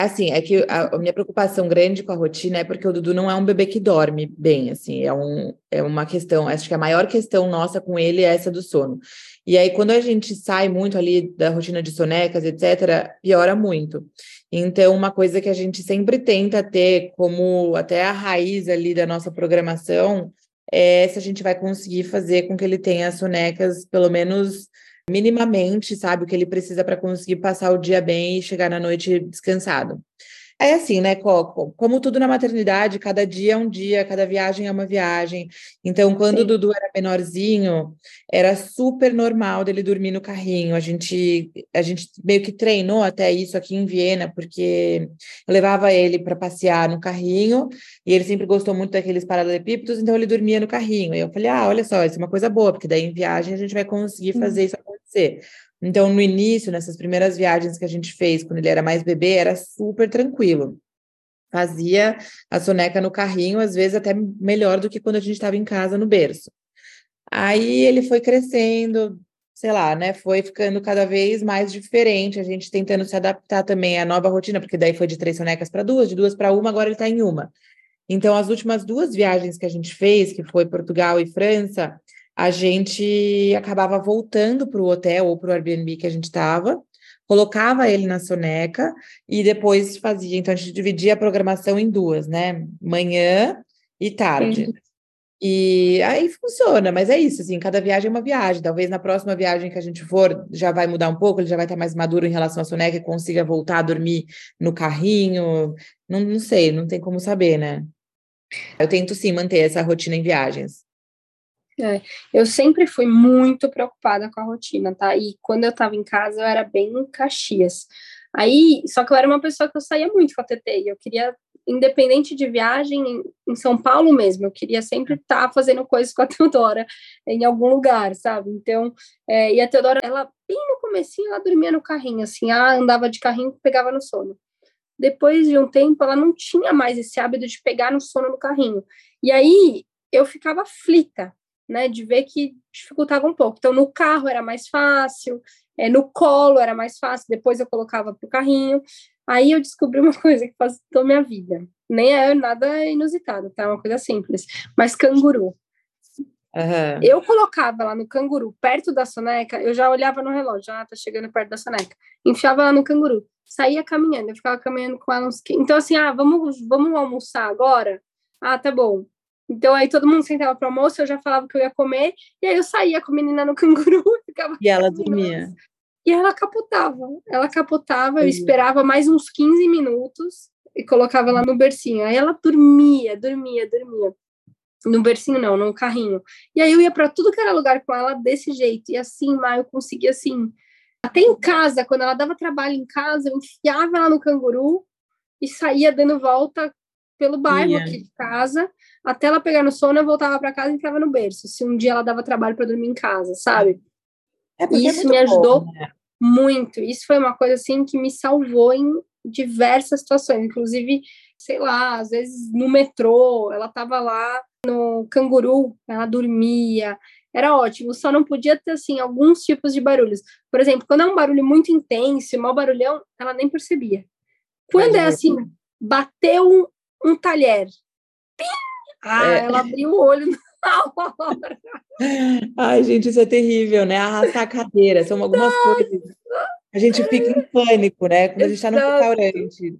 Assim, é que a, a, minha preocupação grande com a rotina é porque o Dudu não é um bebê que dorme bem, assim, é, um, é uma questão, acho que a maior questão nossa com ele é essa do sono. E aí, quando a gente sai muito ali da rotina de sonecas, etc., piora muito. Então, uma coisa que a gente sempre tenta ter como até a raiz ali da nossa programação é se a gente vai conseguir fazer com que ele tenha sonecas, pelo menos minimamente, sabe, o que ele precisa para conseguir passar o dia bem e chegar na noite descansado. É assim, né, Coco? Como tudo na maternidade, cada dia é um dia, cada viagem é uma viagem. Então, quando Sim. o Dudu era menorzinho, era super normal dele dormir no carrinho. A gente, a gente meio que treinou até isso aqui em Viena, porque eu levava ele para passear no carrinho e ele sempre gostou muito daqueles paralelepípedos, então ele dormia no carrinho. E eu falei: ah, olha só, isso é uma coisa boa, porque daí em viagem a gente vai conseguir fazer isso acontecer. Então, no início, nessas primeiras viagens que a gente fez, quando ele era mais bebê, era super tranquilo. Fazia a soneca no carrinho, às vezes até melhor do que quando a gente estava em casa no berço. Aí ele foi crescendo, sei lá, né? Foi ficando cada vez mais diferente, a gente tentando se adaptar também à nova rotina, porque daí foi de três sonecas para duas, de duas para uma, agora ele está em uma. Então, as últimas duas viagens que a gente fez, que foi Portugal e França, a gente acabava voltando para o hotel ou para o Airbnb que a gente estava, colocava ele na soneca e depois fazia. Então, a gente dividia a programação em duas, né? Manhã e tarde. Sim. E aí funciona, mas é isso, assim, cada viagem é uma viagem. Talvez na próxima viagem que a gente for já vai mudar um pouco, ele já vai estar mais maduro em relação à soneca e consiga voltar a dormir no carrinho. Não, não sei, não tem como saber, né? Eu tento sim manter essa rotina em viagens. É, eu sempre fui muito preocupada com a rotina, tá? E quando eu tava em casa, eu era bem Caxias. Aí, só que eu era uma pessoa que eu saía muito com a TT, e eu queria, independente de viagem, em, em São Paulo mesmo, eu queria sempre estar tá fazendo coisas com a [laughs] Teodora em algum lugar, sabe? Então, é, e a Teodora, ela, bem no comecinho, ela dormia no carrinho, assim, ela andava de carrinho, pegava no sono. Depois de um tempo, ela não tinha mais esse hábito de pegar no sono no carrinho. E aí, eu ficava aflita, né, de ver que dificultava um pouco. Então, no carro era mais fácil, é, no colo era mais fácil, depois eu colocava para o carrinho. Aí eu descobri uma [laughs] coisa que facilitou minha vida. Nem é nada inusitado, tá? É uma coisa simples. Mas canguru. Uhum. Eu colocava lá no canguru, perto da soneca, eu já olhava no relógio, ah, tá chegando perto da soneca. Enfiava lá no canguru, saía caminhando, eu ficava caminhando com ela uns... Então, assim, ah, vamos, vamos almoçar agora? Ah, tá bom. Então aí todo mundo sentava para almoço, eu já falava que eu ia comer, e aí eu saía com a menina no [laughs] canguru e ficava. E ela dormia. E ela capotava. Ela capotava, eu esperava mais uns 15 minutos e colocava ela no bercinho. Aí ela dormia, dormia, dormia. No bercinho não, no carrinho. E aí eu ia para tudo que era lugar com ela desse jeito. E assim, mas eu conseguia assim. Até em casa, quando ela dava trabalho em casa, eu enfiava ela no canguru e saía dando volta pelo bairro yeah. aqui de casa, até ela pegar no sono, eu voltava para casa e ficava no berço. Se um dia ela dava trabalho para dormir em casa, sabe? É, é isso é me ajudou bom, né? muito. Isso foi uma coisa assim que me salvou em diversas situações, inclusive, sei lá, às vezes no metrô, ela tava lá no canguru, ela dormia, era ótimo, só não podia ter, assim, alguns tipos de barulhos. Por exemplo, quando é um barulho muito intenso, mau barulhão, ela nem percebia. Quando é assim, bateu um talher. Pim! Ah, é. ela abriu o olho na [laughs] hora. Ai, gente, isso é terrível, né? Arrastar a cadeira, são algumas Nossa. coisas. A gente fica em pânico, né? Quando a gente está no restaurante.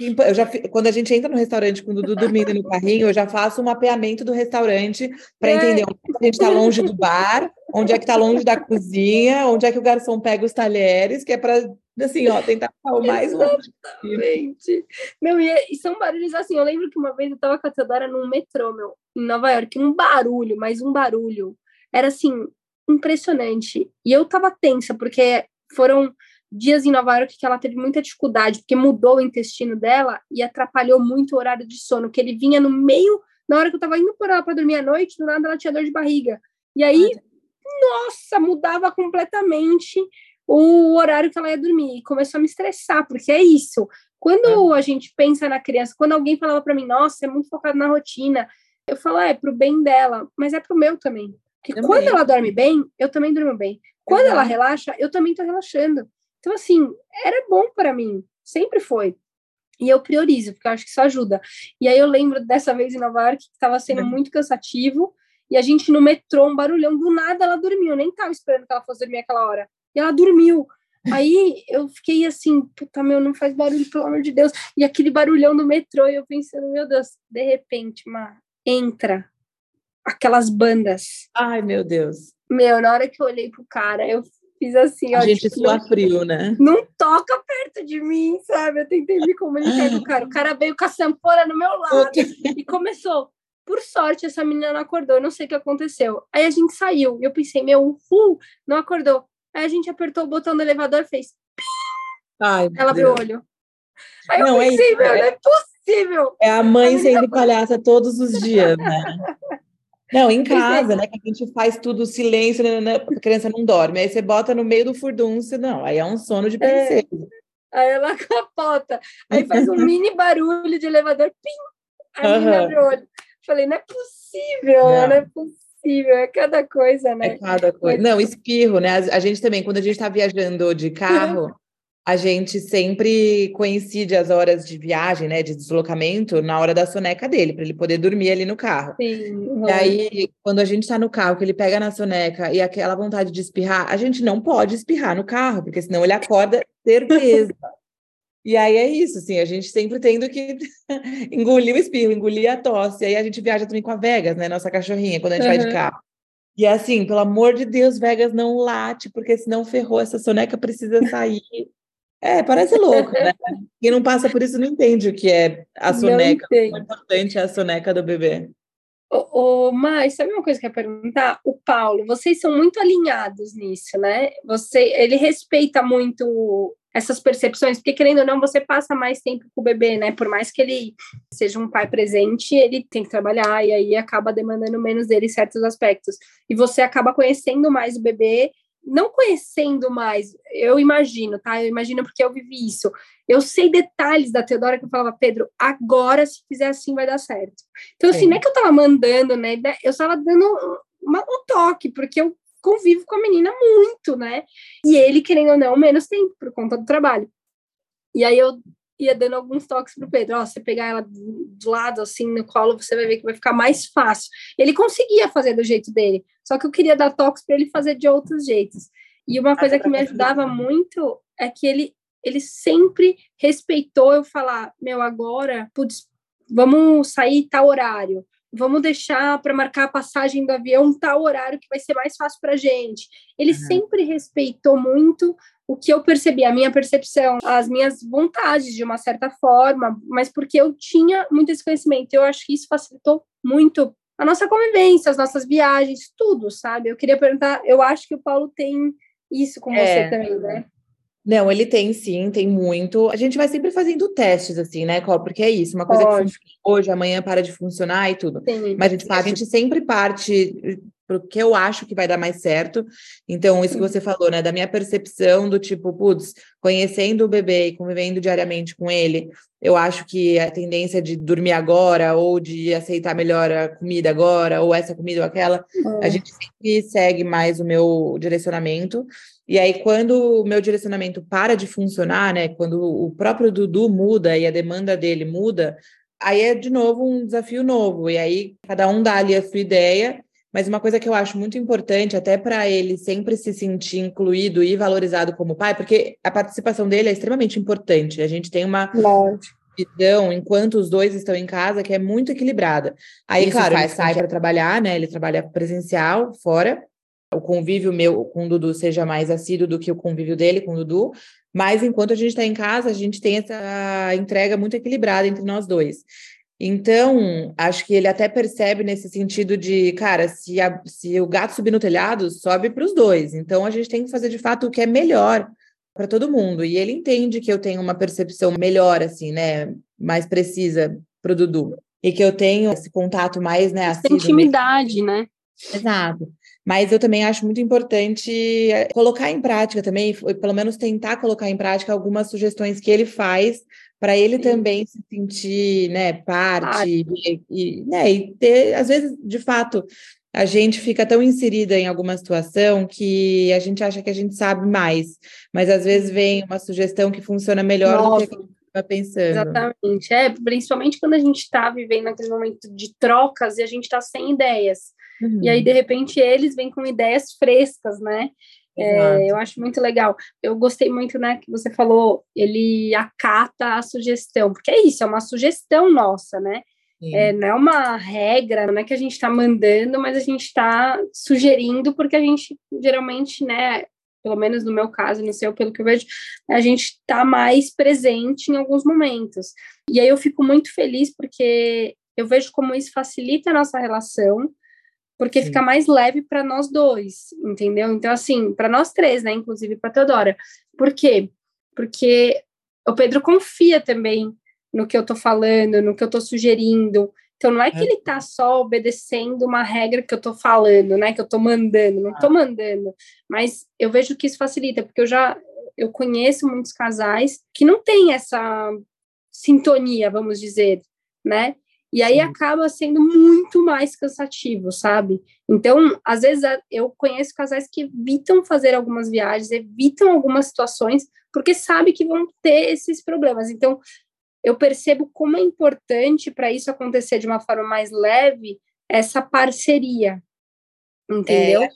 Eu já, quando a gente entra no restaurante com o Dudu dormindo no carrinho, eu já faço um mapeamento do restaurante para é. entender onde a gente está longe do bar, onde é que está longe da cozinha, onde é que o garçom pega os talheres, que é para assim, ó, tentar ficar o mais longe Exatamente. Meu, e, e, são barulhos assim, eu lembro que uma vez eu tava com a Teodora num metrô, meu, em Nova York, um barulho, mais um barulho. Era assim, impressionante. E eu tava tensa, porque foram dias em Nova York que ela teve muita dificuldade, porque mudou o intestino dela e atrapalhou muito o horário de sono, que ele vinha no meio, na hora que eu tava indo por ela para dormir à noite, do nada ela tinha dor de barriga. E aí, nossa, mudava completamente o horário que ela ia dormir. E começou a me estressar, porque é isso. Quando é. a gente pensa na criança, quando alguém falava para mim, nossa, é muito focado na rotina, eu falo, é, pro bem dela, mas é pro meu também. Porque também. quando ela dorme bem, eu também durmo bem. Quando Exato. ela relaxa, eu também tô relaxando. Então, assim, era bom para mim, sempre foi. E eu priorizo, porque eu acho que isso ajuda. E aí eu lembro dessa vez em Nova York que estava sendo uhum. muito cansativo, e a gente no metrô, um barulhão, do nada ela dormiu, eu nem estava esperando que ela fosse dormir aquela hora. E ela dormiu. Aí eu fiquei assim, puta meu, não faz barulho, pelo amor de Deus. E aquele barulhão do metrô, e eu pensando, meu Deus, de repente, uma entra aquelas bandas. Ai, meu Deus. Meu, na hora que eu olhei pro cara, eu fiz assim, a ó. gente tipo, sua frio, né? Não toca perto de mim, sabe? Eu tentei me comunicar com o cara. O cara veio com a sanfona no meu lado e começou. Por sorte, essa menina não acordou, eu não sei o que aconteceu. Aí a gente saiu, e eu pensei, meu, uh, não acordou. Aí a gente apertou o botão do elevador, fez. Ai, Ela abriu o olho. Aí não, eu é pensei, é, meu, não é possível. É a mãe sendo palhaça todos os dias, né? [laughs] Não, em casa, né? Que a gente faz tudo silêncio, né, né, a criança não dorme. Aí você bota no meio do furdunço, não. Aí é um sono de princesa. É. Aí ela [laughs] capota. Aí faz um [laughs] mini barulho de elevador, pim! Aí uhum. abre o olho. Falei, não é possível, não, não é possível. É cada coisa, né? É cada coisa. Não, espirro, né? A gente também, quando a gente está viajando de carro [laughs] a gente sempre coincide as horas de viagem, né, de deslocamento, na hora da soneca dele, para ele poder dormir ali no carro. Sim. E aí, quando a gente está no carro, que ele pega na soneca e aquela vontade de espirrar, a gente não pode espirrar no carro, porque senão ele acorda certeza. E aí é isso, assim, a gente sempre tendo que [laughs] engolir o espirro, engolir a tosse. E aí a gente viaja também com a Vegas, né, nossa cachorrinha, quando a gente uhum. vai de carro. E assim, pelo amor de Deus, Vegas não late, porque senão ferrou, essa soneca precisa sair. É, parece louco, né? [laughs] Quem não passa por isso não entende o que é a soneca. O importante é a soneca do bebê. Ô, ô, Mas, sabe uma coisa que eu ia perguntar? O Paulo, vocês são muito alinhados nisso, né? Você, ele respeita muito essas percepções, porque querendo ou não, você passa mais tempo com o bebê, né? Por mais que ele seja um pai presente, ele tem que trabalhar e aí acaba demandando menos dele em certos aspectos. E você acaba conhecendo mais o bebê não conhecendo mais, eu imagino, tá? Eu imagino porque eu vivi isso. Eu sei detalhes da Teodora que eu falava, Pedro, agora se fizer assim vai dar certo. Então, assim, não é que eu tava mandando, né? Eu estava dando uma, um toque, porque eu convivo com a menina muito, né? E ele, querendo ou não, menos tempo por conta do trabalho. E aí eu ia dando alguns toques pro Pedro. Ó, você pegar ela do lado, assim, no colo, você vai ver que vai ficar mais fácil. Ele conseguia fazer do jeito dele, só que eu queria dar toques para ele fazer de outros jeitos. E uma coisa que me ajudava muito é que ele, ele sempre respeitou eu falar, meu, agora, putz, vamos sair tal horário vamos deixar para marcar a passagem do avião tal horário que vai ser mais fácil para gente. Ele uhum. sempre respeitou muito o que eu percebi, a minha percepção, as minhas vontades de uma certa forma, mas porque eu tinha muito esse conhecimento. Eu acho que isso facilitou muito a nossa convivência, as nossas viagens, tudo, sabe? Eu queria perguntar, eu acho que o Paulo tem isso com é. você também, né? Não, ele tem sim, tem muito. A gente vai sempre fazendo testes, assim, né, Col? Porque é isso, uma coisa Pode. que funciona hoje, amanhã para de funcionar e tudo. Sim. Mas a gente, a gente sempre parte porque eu acho que vai dar mais certo. Então, isso que você falou, né, da minha percepção do tipo, putz, conhecendo o bebê e convivendo diariamente com ele, eu acho que a tendência de dormir agora ou de aceitar melhor a comida agora ou essa comida ou aquela, a é. gente sempre segue mais o meu direcionamento. E aí, quando o meu direcionamento para de funcionar, né, quando o próprio Dudu muda e a demanda dele muda, aí é de novo um desafio novo. E aí, cada um dá ali a sua ideia mas uma coisa que eu acho muito importante, até para ele sempre se sentir incluído e valorizado como pai, porque a participação dele é extremamente importante. A gente tem uma visão, enquanto os dois estão em casa, que é muito equilibrada. Aí, Isso claro, ele sai para trabalhar, né? Ele trabalha presencial, fora. O convívio meu com o Dudu seja mais assíduo do que o convívio dele com o Dudu. Mas enquanto a gente está em casa, a gente tem essa entrega muito equilibrada entre nós dois. Então, acho que ele até percebe nesse sentido de, cara, se, a, se o gato subir no telhado, sobe para os dois. Então, a gente tem que fazer de fato o que é melhor para todo mundo. E ele entende que eu tenho uma percepção melhor, assim, né, mais precisa para o Dudu. E que eu tenho esse contato mais, né, assim. Intimidade, né? Exato. Mas eu também acho muito importante eh, colocar em prática também, pelo menos tentar colocar em prática algumas sugestões que ele faz para ele Sim. também se sentir, né, parte, e, e, né, e ter, às vezes, de fato, a gente fica tão inserida em alguma situação que a gente acha que a gente sabe mais, mas às vezes vem uma sugestão que funciona melhor Nossa. do que a gente está pensando. Exatamente, é, principalmente quando a gente está vivendo aquele momento de trocas e a gente está sem ideias. Uhum. E aí, de repente, eles vêm com ideias frescas, né? É, eu acho muito legal. Eu gostei muito, né, que você falou, ele acata a sugestão, porque é isso, é uma sugestão nossa, né? É, não é uma regra, não é que a gente está mandando, mas a gente está sugerindo, porque a gente geralmente, né, pelo menos no meu caso, no seu, pelo que eu vejo, a gente está mais presente em alguns momentos. E aí eu fico muito feliz porque eu vejo como isso facilita a nossa relação, porque Sim. fica mais leve para nós dois, entendeu? Então, assim, para nós três, né, inclusive para Teodora. Por quê? Porque o Pedro confia também no que eu estou falando, no que eu estou sugerindo. Então, não é que é. ele está só obedecendo uma regra que eu estou falando, né? Que eu estou mandando, não estou ah. mandando. Mas eu vejo que isso facilita, porque eu já eu conheço muitos casais que não têm essa sintonia, vamos dizer, né? E aí acaba sendo muito mais cansativo, sabe? Então, às vezes eu conheço casais que evitam fazer algumas viagens, evitam algumas situações, porque sabe que vão ter esses problemas. Então, eu percebo como é importante para isso acontecer de uma forma mais leve essa parceria. Entendeu? É,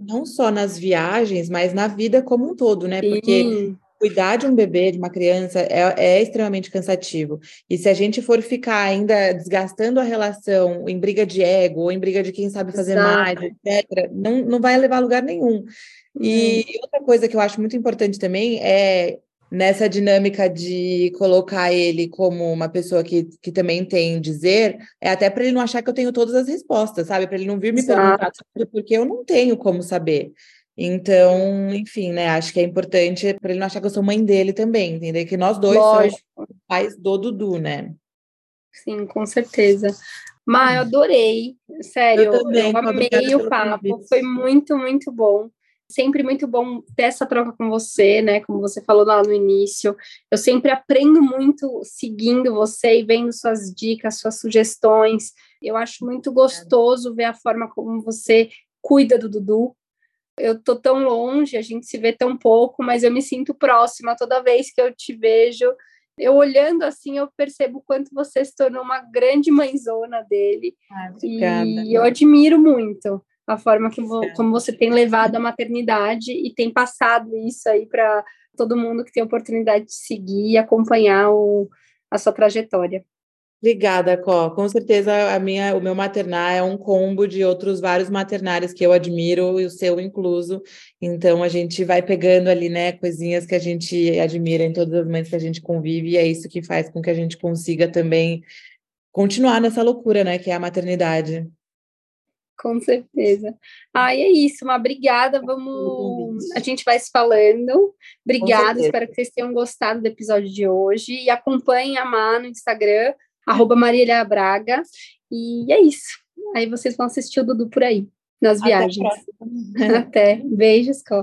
não só nas viagens, mas na vida como um todo, né? Porque Sim. Cuidar de um bebê, de uma criança, é, é, extremamente cansativo. E se a gente for ficar ainda desgastando a relação em briga de ego, ou em briga de quem sabe fazer Exato. mais, etc., não, não vai levar a lugar nenhum. E hum. outra coisa que eu acho muito importante também é nessa dinâmica de colocar ele como uma pessoa que, que também tem dizer, é até para ele não achar que eu tenho todas as respostas, sabe? Para ele não vir me Exato. perguntar porque eu não tenho como saber. Então, enfim, né? Acho que é importante para ele não achar que eu sou mãe dele também, entender que nós dois Lógico. somos pais do Dudu, né? Sim, com certeza. Mas eu adorei, sério, eu, também, eu amei o papo, foi muito, muito bom. Sempre muito bom ter essa troca com você, né? Como você falou lá no início. Eu sempre aprendo muito seguindo você e vendo suas dicas, suas sugestões. Eu acho muito gostoso ver a forma como você cuida do Dudu. Eu tô tão longe, a gente se vê tão pouco, mas eu me sinto próxima toda vez que eu te vejo. Eu olhando assim, eu percebo o quanto você se tornou uma grande mãezona dele. Ah, e eu admiro muito a forma que vo, como você tem levado a maternidade e tem passado isso aí para todo mundo que tem oportunidade de seguir e acompanhar o, a sua trajetória. Obrigada, Có. Com certeza a minha, o meu maternar é um combo de outros vários maternários que eu admiro e o seu incluso. Então a gente vai pegando ali, né, coisinhas que a gente admira em todos os momentos que a gente convive e é isso que faz com que a gente consiga também continuar nessa loucura, né, que é a maternidade. Com certeza. Ah, é isso, uma obrigada. Vamos. A gente vai se falando. Obrigada, espero que vocês tenham gostado do episódio de hoje. E acompanhem a Má no Instagram, arroba Marília Braga. E é isso. Aí vocês vão assistir o Dudu por aí, nas viagens. [laughs] Até. Beijos, Có.